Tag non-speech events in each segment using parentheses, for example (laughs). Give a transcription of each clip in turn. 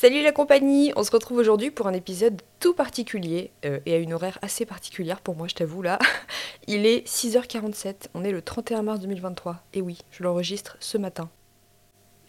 Salut la compagnie On se retrouve aujourd'hui pour un épisode tout particulier euh, et à une horaire assez particulière pour moi, je t'avoue là. (laughs) Il est 6h47, on est le 31 mars 2023. Et oui, je l'enregistre ce matin.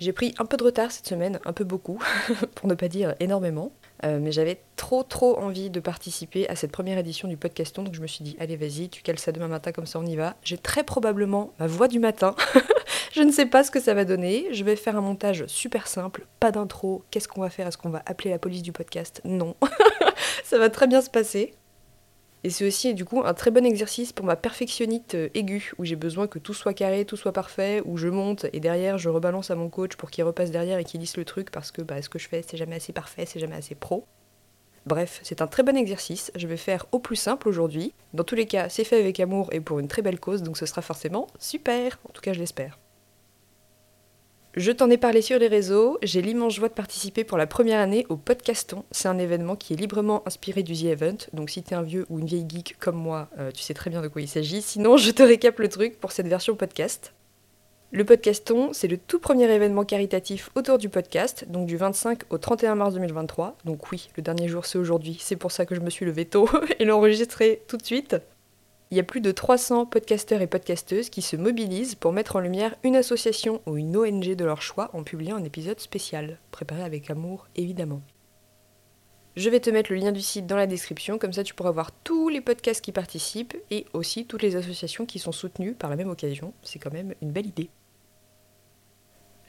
J'ai pris un peu de retard cette semaine, un peu beaucoup, (laughs) pour ne pas dire énormément. Euh, mais j'avais trop trop envie de participer à cette première édition du podcaston, donc je me suis dit allez vas-y, tu cales ça demain matin comme ça on y va. J'ai très probablement ma voix du matin. (laughs) je ne sais pas ce que ça va donner. Je vais faire un montage super simple, pas d'intro. Qu'est-ce qu'on va faire? Est-ce qu'on va appeler la police du podcast? Non. (laughs) ça va très bien se passer. Et c'est aussi du coup un très bon exercice pour ma perfectionnite euh, aiguë, où j'ai besoin que tout soit carré, tout soit parfait, où je monte et derrière je rebalance à mon coach pour qu'il repasse derrière et qu'il lisse le truc parce que bah, ce que je fais c'est jamais assez parfait, c'est jamais assez pro. Bref, c'est un très bon exercice, je vais faire au plus simple aujourd'hui. Dans tous les cas, c'est fait avec amour et pour une très belle cause, donc ce sera forcément super, en tout cas je l'espère. Je t'en ai parlé sur les réseaux, j'ai l'immense joie de participer pour la première année au Podcaston. C'est un événement qui est librement inspiré du The Event, donc si t'es un vieux ou une vieille geek comme moi, euh, tu sais très bien de quoi il s'agit. Sinon, je te récap le truc pour cette version podcast. Le Podcaston, c'est le tout premier événement caritatif autour du podcast, donc du 25 au 31 mars 2023. Donc oui, le dernier jour c'est aujourd'hui, c'est pour ça que je me suis levé tôt (laughs) et l'enregistrer tout de suite il y a plus de 300 podcasteurs et podcasteuses qui se mobilisent pour mettre en lumière une association ou une ONG de leur choix en publiant un épisode spécial, préparé avec amour évidemment. Je vais te mettre le lien du site dans la description, comme ça tu pourras voir tous les podcasts qui participent et aussi toutes les associations qui sont soutenues par la même occasion. C'est quand même une belle idée.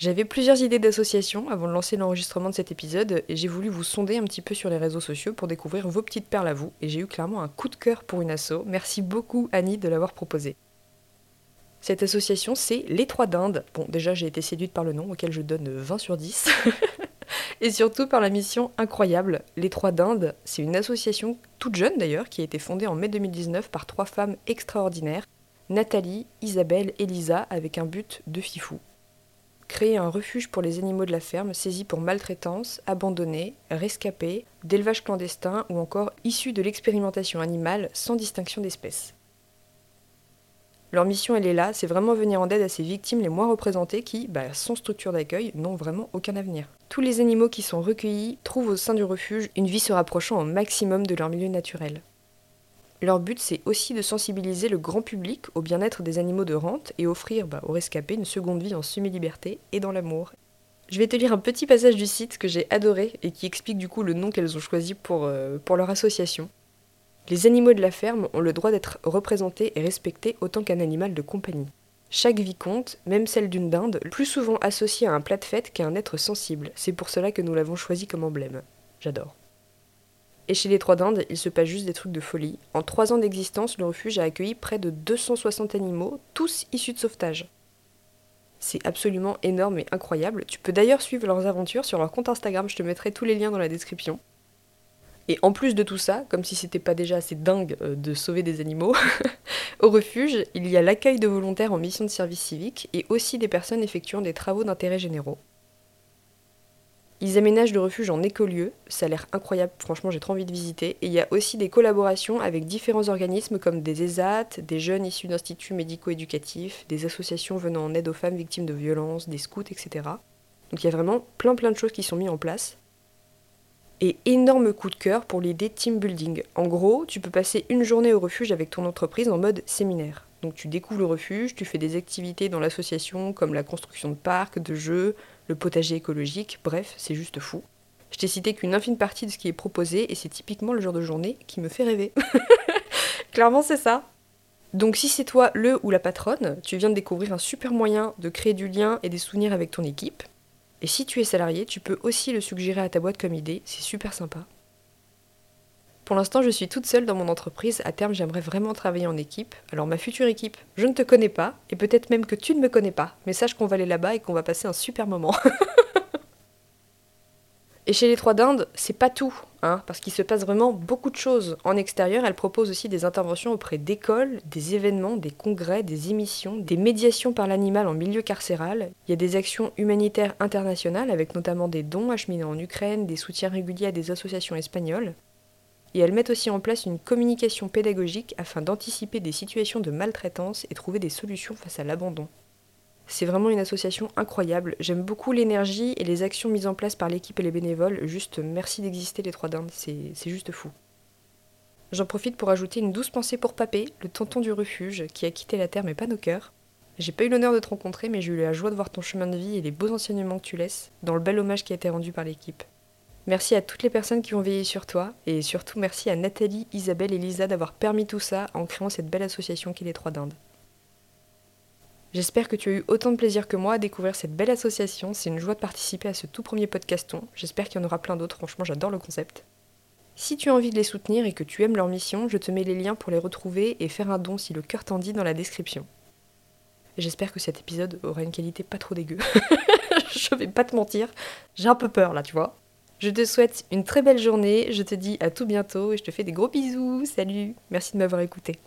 J'avais plusieurs idées d'associations avant de lancer l'enregistrement de cet épisode et j'ai voulu vous sonder un petit peu sur les réseaux sociaux pour découvrir vos petites perles à vous et j'ai eu clairement un coup de cœur pour une asso. Merci beaucoup Annie de l'avoir proposé. Cette association c'est Les Trois Dindes. Bon déjà j'ai été séduite par le nom auquel je donne 20 sur 10. (laughs) et surtout par la mission incroyable. Les Trois Dindes, c'est une association toute jeune d'ailleurs qui a été fondée en mai 2019 par trois femmes extraordinaires, Nathalie, Isabelle et avec un but de fifou créer un refuge pour les animaux de la ferme saisis pour maltraitance, abandonnés, rescapés, d'élevage clandestin ou encore issus de l'expérimentation animale sans distinction d'espèces. Leur mission, elle est là, c'est vraiment venir en aide à ces victimes les moins représentées qui, bah, sans structure d'accueil, n'ont vraiment aucun avenir. Tous les animaux qui sont recueillis trouvent au sein du refuge une vie se rapprochant au maximum de leur milieu naturel. Leur but, c'est aussi de sensibiliser le grand public au bien-être des animaux de rente et offrir bah, aux rescapés une seconde vie en semi-liberté et dans l'amour. Je vais te lire un petit passage du site que j'ai adoré et qui explique du coup le nom qu'elles ont choisi pour, euh, pour leur association. Les animaux de la ferme ont le droit d'être représentés et respectés autant qu'un animal de compagnie. Chaque vie compte, même celle d'une dinde, plus souvent associée à un plat de fête qu'à un être sensible. C'est pour cela que nous l'avons choisi comme emblème. J'adore. Et chez les Trois Dindes, il se passe juste des trucs de folie. En trois ans d'existence, le refuge a accueilli près de 260 animaux, tous issus de sauvetage. C'est absolument énorme et incroyable. Tu peux d'ailleurs suivre leurs aventures sur leur compte Instagram, je te mettrai tous les liens dans la description. Et en plus de tout ça, comme si c'était pas déjà assez dingue euh, de sauver des animaux, (laughs) au refuge, il y a l'accueil de volontaires en mission de service civique et aussi des personnes effectuant des travaux d'intérêt généraux. Ils aménagent le refuge en écolieu, ça a l'air incroyable, franchement j'ai trop envie de visiter. Et il y a aussi des collaborations avec différents organismes comme des ESAT, des jeunes issus d'instituts médico-éducatifs, des associations venant en aide aux femmes victimes de violences, des scouts, etc. Donc il y a vraiment plein plein de choses qui sont mises en place. Et énorme coup de cœur pour l'idée team building. En gros, tu peux passer une journée au refuge avec ton entreprise en mode séminaire. Donc tu découvres le refuge, tu fais des activités dans l'association comme la construction de parcs, de jeux, le potager écologique, bref, c'est juste fou. Je t'ai cité qu'une infime partie de ce qui est proposé et c'est typiquement le genre de journée qui me fait rêver. (laughs) Clairement, c'est ça. Donc si c'est toi le ou la patronne, tu viens de découvrir un super moyen de créer du lien et des souvenirs avec ton équipe. Et si tu es salarié, tu peux aussi le suggérer à ta boîte comme idée, c'est super sympa. Pour l'instant, je suis toute seule dans mon entreprise. À terme, j'aimerais vraiment travailler en équipe. Alors, ma future équipe, je ne te connais pas, et peut-être même que tu ne me connais pas, mais sache qu'on va aller là-bas et qu'on va passer un super moment. (laughs) et chez les Trois Dindes, c'est pas tout, hein, parce qu'il se passe vraiment beaucoup de choses. En extérieur, elle propose aussi des interventions auprès d'écoles, des événements, des congrès, des émissions, des médiations par l'animal en milieu carcéral. Il y a des actions humanitaires internationales, avec notamment des dons acheminés en Ukraine, des soutiens réguliers à des associations espagnoles et elles mettent aussi en place une communication pédagogique afin d'anticiper des situations de maltraitance et trouver des solutions face à l'abandon. C'est vraiment une association incroyable. J'aime beaucoup l'énergie et les actions mises en place par l'équipe et les bénévoles. Juste merci d'exister les trois dindes, c'est juste fou. J'en profite pour ajouter une douce pensée pour Papé, le tonton du refuge, qui a quitté la Terre mais pas nos cœurs. J'ai pas eu l'honneur de te rencontrer, mais j'ai eu la joie de voir ton chemin de vie et les beaux enseignements que tu laisses dans le bel hommage qui a été rendu par l'équipe. Merci à toutes les personnes qui ont veillé sur toi, et surtout merci à Nathalie, Isabelle et Lisa d'avoir permis tout ça en créant cette belle association qui est les Trois Dindes. J'espère que tu as eu autant de plaisir que moi à découvrir cette belle association, c'est une joie de participer à ce tout premier podcaston, j'espère qu'il y en aura plein d'autres, franchement j'adore le concept. Si tu as envie de les soutenir et que tu aimes leur mission, je te mets les liens pour les retrouver et faire un don si le cœur t'en dit dans la description. J'espère que cet épisode aura une qualité pas trop dégueu. (laughs) je vais pas te mentir, j'ai un peu peur là, tu vois. Je te souhaite une très belle journée, je te dis à tout bientôt et je te fais des gros bisous. Salut, merci de m'avoir écouté.